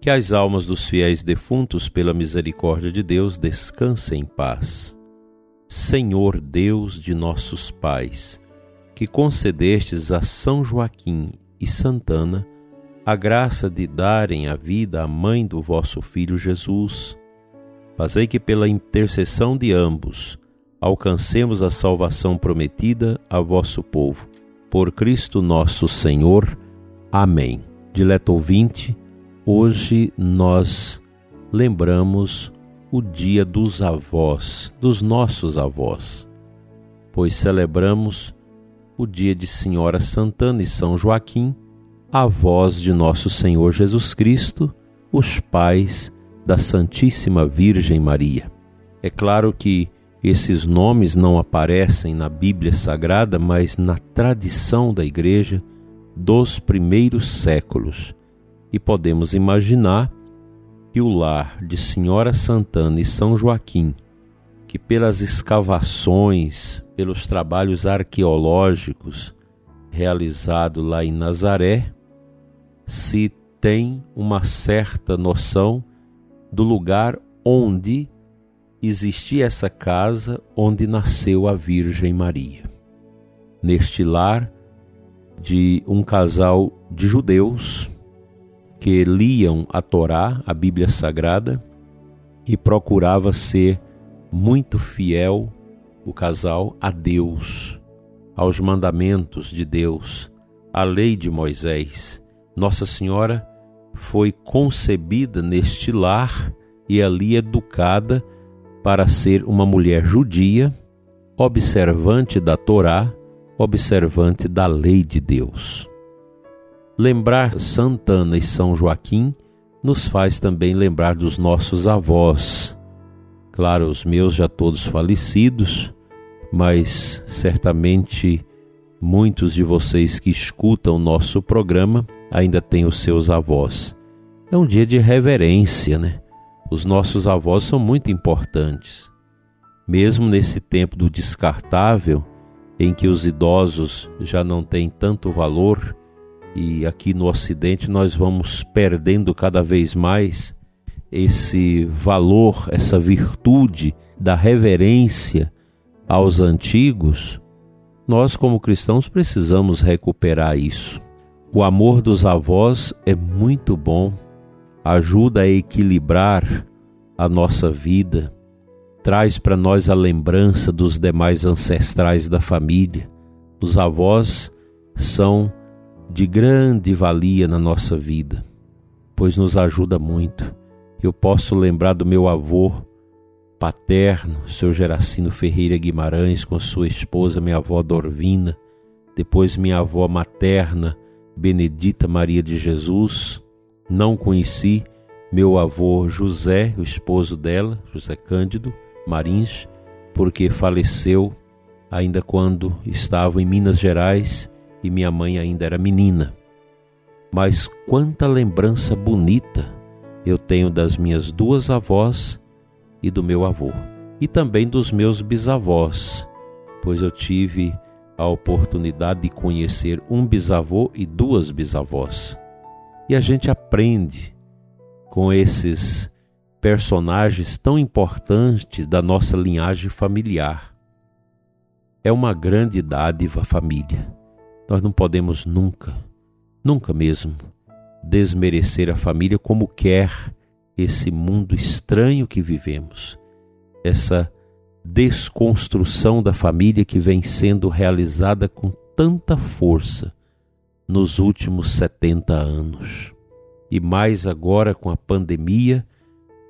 Que as almas dos fiéis defuntos, pela misericórdia de Deus, descansem em paz. Senhor Deus de nossos pais, que concedestes a São Joaquim e Santana a graça de darem a vida à mãe do vosso Filho Jesus, fazei que pela intercessão de ambos alcancemos a salvação prometida a vosso povo por Cristo nosso Senhor. Amém. Dileto ouvinte, hoje nós lembramos o dia dos avós, dos nossos avós, pois celebramos o dia de Senhora Santana e São Joaquim, avós de nosso Senhor Jesus Cristo, os pais da Santíssima Virgem Maria. É claro que esses nomes não aparecem na Bíblia Sagrada, mas na tradição da Igreja dos primeiros séculos. E podemos imaginar que o lar de Senhora Santana e São Joaquim, que pelas escavações, pelos trabalhos arqueológicos realizados lá em Nazaré, se tem uma certa noção do lugar onde existia essa casa onde nasceu a Virgem Maria. Neste lar de um casal de judeus que liam a Torá, a Bíblia Sagrada, e procurava ser muito fiel o casal a Deus, aos mandamentos de Deus, à lei de Moisés. Nossa Senhora foi concebida neste lar e ali educada para ser uma mulher judia, observante da Torá, observante da lei de Deus. Lembrar Santana e São Joaquim nos faz também lembrar dos nossos avós. Claro, os meus já todos falecidos, mas certamente muitos de vocês que escutam nosso programa ainda têm os seus avós. É um dia de reverência, né? Os nossos avós são muito importantes. Mesmo nesse tempo do descartável, em que os idosos já não têm tanto valor, e aqui no Ocidente nós vamos perdendo cada vez mais esse valor, essa virtude da reverência aos antigos, nós, como cristãos, precisamos recuperar isso. O amor dos avós é muito bom ajuda a equilibrar a nossa vida, traz para nós a lembrança dos demais ancestrais da família. Os avós são de grande valia na nossa vida, pois nos ajuda muito. Eu posso lembrar do meu avô paterno, seu Geracino Ferreira Guimarães, com sua esposa, minha avó Dorvina, depois minha avó materna, Benedita Maria de Jesus, não conheci meu avô José, o esposo dela, José Cândido Marins, porque faleceu ainda quando estava em Minas Gerais e minha mãe ainda era menina. Mas quanta lembrança bonita eu tenho das minhas duas avós e do meu avô, e também dos meus bisavós, pois eu tive a oportunidade de conhecer um bisavô e duas bisavós. E a gente aprende com esses personagens tão importantes da nossa linhagem familiar. É uma grande dádiva família. Nós não podemos nunca, nunca mesmo, desmerecer a família como quer esse mundo estranho que vivemos. Essa desconstrução da família que vem sendo realizada com tanta força nos últimos 70 anos. E mais agora com a pandemia,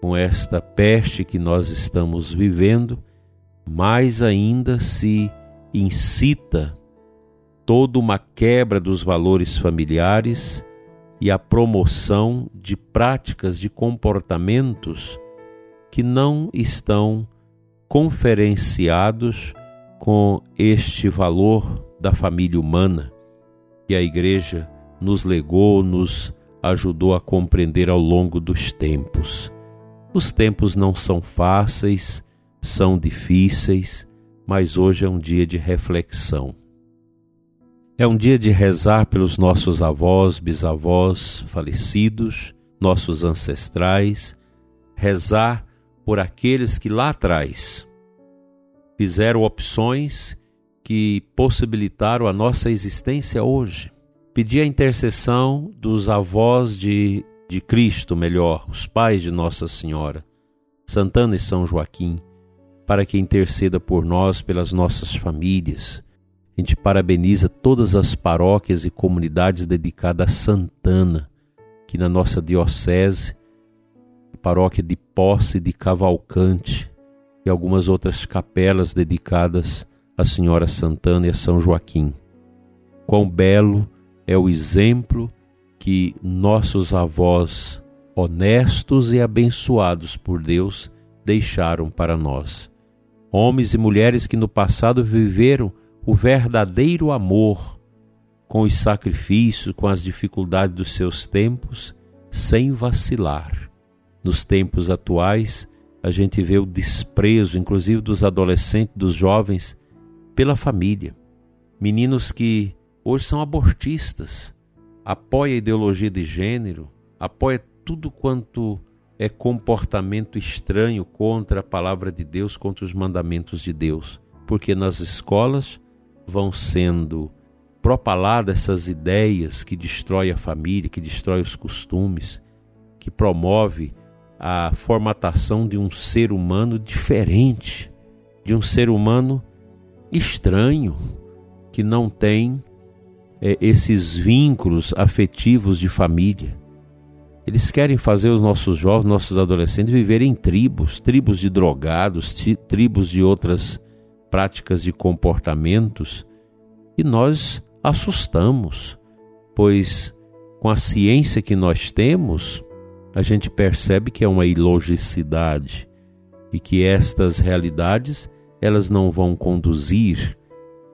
com esta peste que nós estamos vivendo, mais ainda se incita toda uma quebra dos valores familiares e a promoção de práticas, de comportamentos que não estão conferenciados com este valor da família humana que a Igreja nos legou, nos ajudou a compreender ao longo dos tempos. Os tempos não são fáceis, são difíceis, mas hoje é um dia de reflexão. É um dia de rezar pelos nossos avós, bisavós falecidos, nossos ancestrais, rezar por aqueles que lá atrás fizeram opções que possibilitaram a nossa existência hoje. Pedir a intercessão dos avós de, de Cristo, melhor, os pais de Nossa Senhora, Santana e São Joaquim, para que interceda por nós, pelas nossas famílias. A gente parabeniza todas as paróquias e comunidades dedicadas a Santana, que na nossa diocese, paróquia de Posse de Cavalcante e algumas outras capelas dedicadas a Senhora Santana e a São Joaquim. Quão belo é o exemplo que nossos avós, honestos e abençoados por Deus, deixaram para nós. Homens e mulheres que no passado viveram o verdadeiro amor, com os sacrifícios, com as dificuldades dos seus tempos, sem vacilar. Nos tempos atuais, a gente vê o desprezo, inclusive dos adolescentes, dos jovens, pela família. Meninos que hoje são abortistas, apoia a ideologia de gênero, apoia tudo quanto é comportamento estranho contra a palavra de Deus, contra os mandamentos de Deus, porque nas escolas vão sendo propaladas essas ideias que destrói a família, que destrói os costumes, que promove a formatação de um ser humano diferente, de um ser humano estranho, que não tem é, esses vínculos afetivos de família. Eles querem fazer os nossos jovens, nossos adolescentes viverem em tribos, tribos de drogados, tribos de outras práticas de comportamentos, e nós assustamos, pois com a ciência que nós temos, a gente percebe que é uma ilogicidade e que estas realidades elas não vão conduzir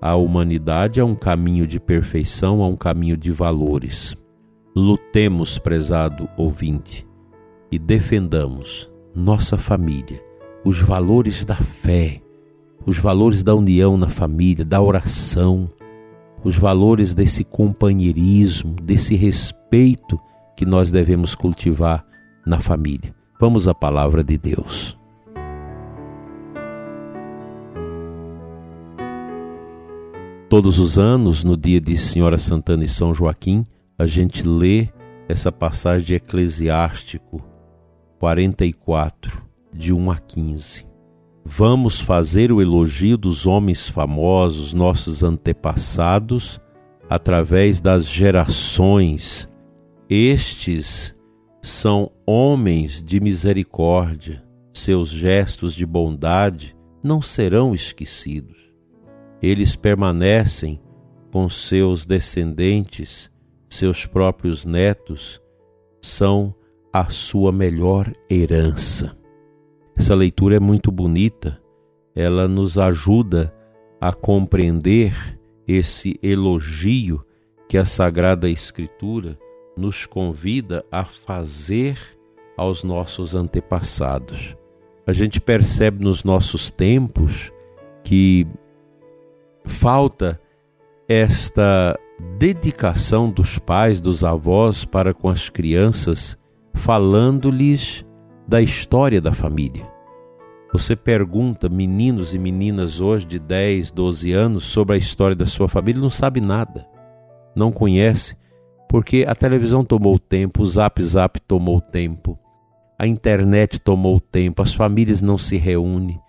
a humanidade a um caminho de perfeição, a um caminho de valores. Lutemos, prezado ouvinte, e defendamos nossa família, os valores da fé, os valores da união na família, da oração, os valores desse companheirismo, desse respeito que nós devemos cultivar na família. Vamos à palavra de Deus. Todos os anos, no dia de Senhora Santana e São Joaquim, a gente lê essa passagem de Eclesiástico 44, de 1 a 15. Vamos fazer o elogio dos homens famosos, nossos antepassados, através das gerações. Estes são homens de misericórdia, seus gestos de bondade não serão esquecidos eles permanecem com seus descendentes, seus próprios netos, são a sua melhor herança. Essa leitura é muito bonita, ela nos ajuda a compreender esse elogio que a Sagrada Escritura nos convida a fazer aos nossos antepassados. A gente percebe nos nossos tempos que falta esta dedicação dos pais, dos avós para com as crianças, falando-lhes da história da família. Você pergunta meninos e meninas hoje de 10, 12 anos sobre a história da sua família, não sabe nada, não conhece, porque a televisão tomou tempo, o Zap Zap tomou tempo, a internet tomou tempo, as famílias não se reúnem.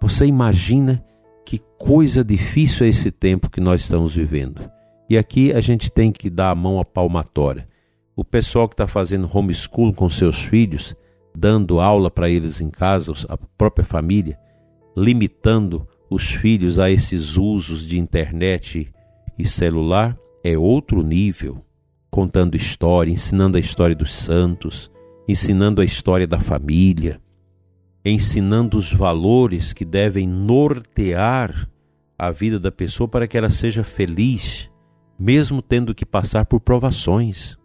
Você imagina que coisa difícil é esse tempo que nós estamos vivendo. E aqui a gente tem que dar a mão à palmatória. O pessoal que está fazendo homeschool com seus filhos, dando aula para eles em casa, a própria família, limitando os filhos a esses usos de internet e celular, é outro nível. contando história, ensinando a história dos santos, ensinando a história da família, ensinando os valores que devem nortear a vida da pessoa para que ela seja feliz, mesmo tendo que passar por provações.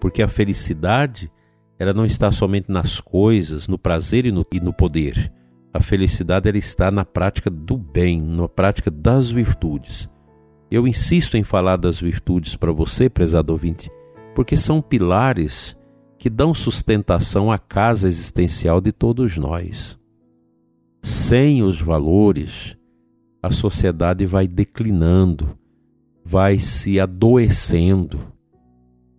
Porque a felicidade, ela não está somente nas coisas, no prazer e no, e no poder. A felicidade ela está na prática do bem, na prática das virtudes. Eu insisto em falar das virtudes para você, prezado ouvinte, porque são pilares que dão sustentação à casa existencial de todos nós. Sem os valores, a sociedade vai declinando, vai se adoecendo,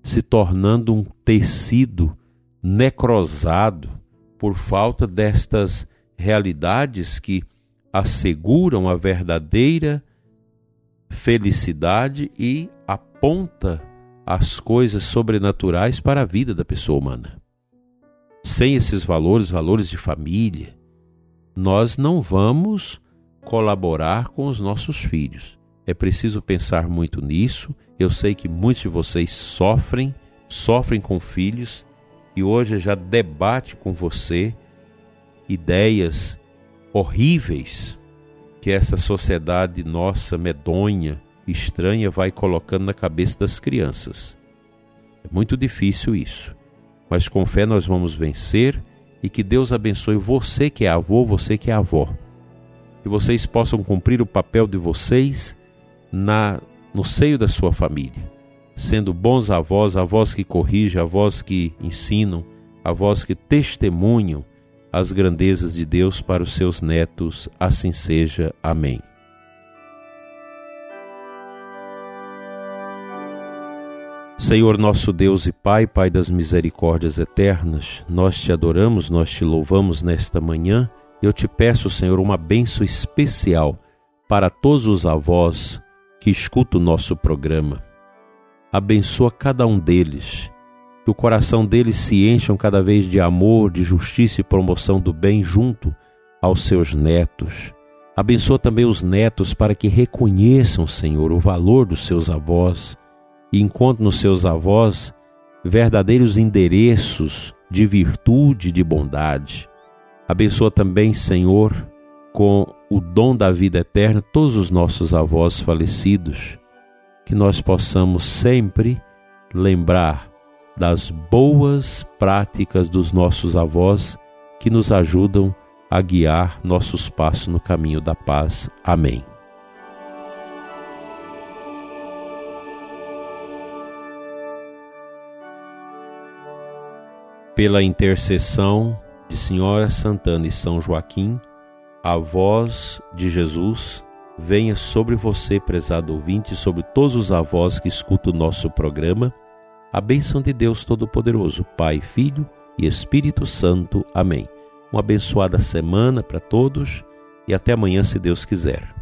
se tornando um tecido necrosado por falta destas realidades que asseguram a verdadeira felicidade e aponta as coisas sobrenaturais para a vida da pessoa humana. Sem esses valores, valores de família, nós não vamos colaborar com os nossos filhos. É preciso pensar muito nisso. Eu sei que muitos de vocês sofrem, sofrem com filhos, e hoje já debate com você ideias horríveis que essa sociedade nossa medonha estranha vai colocando na cabeça das crianças. É muito difícil isso, mas com fé nós vamos vencer e que Deus abençoe você que é avô, você que é avó. Que vocês possam cumprir o papel de vocês na no seio da sua família, sendo bons avós, avós que corrigem, avós que ensinam, avós que testemunham as grandezas de Deus para os seus netos. Assim seja. Amém. Senhor nosso Deus e Pai, Pai das misericórdias eternas, nós te adoramos, nós te louvamos nesta manhã. Eu te peço, Senhor, uma bênção especial para todos os avós que escutam o nosso programa. Abençoa cada um deles, que o coração deles se encham cada vez de amor, de justiça e promoção do bem junto aos seus netos. Abençoa também os netos para que reconheçam, Senhor, o valor dos seus avós e encontre nos seus avós verdadeiros endereços de virtude e de bondade. Abençoa também, Senhor, com o dom da vida eterna todos os nossos avós falecidos, que nós possamos sempre lembrar das boas práticas dos nossos avós que nos ajudam a guiar nossos passos no caminho da paz. Amém. pela intercessão de Senhora Santana e São Joaquim, a voz de Jesus venha sobre você, prezado ouvinte, sobre todos os avós que escutam o nosso programa. A bênção de Deus Todo-Poderoso, Pai, Filho e Espírito Santo. Amém. Uma abençoada semana para todos e até amanhã, se Deus quiser.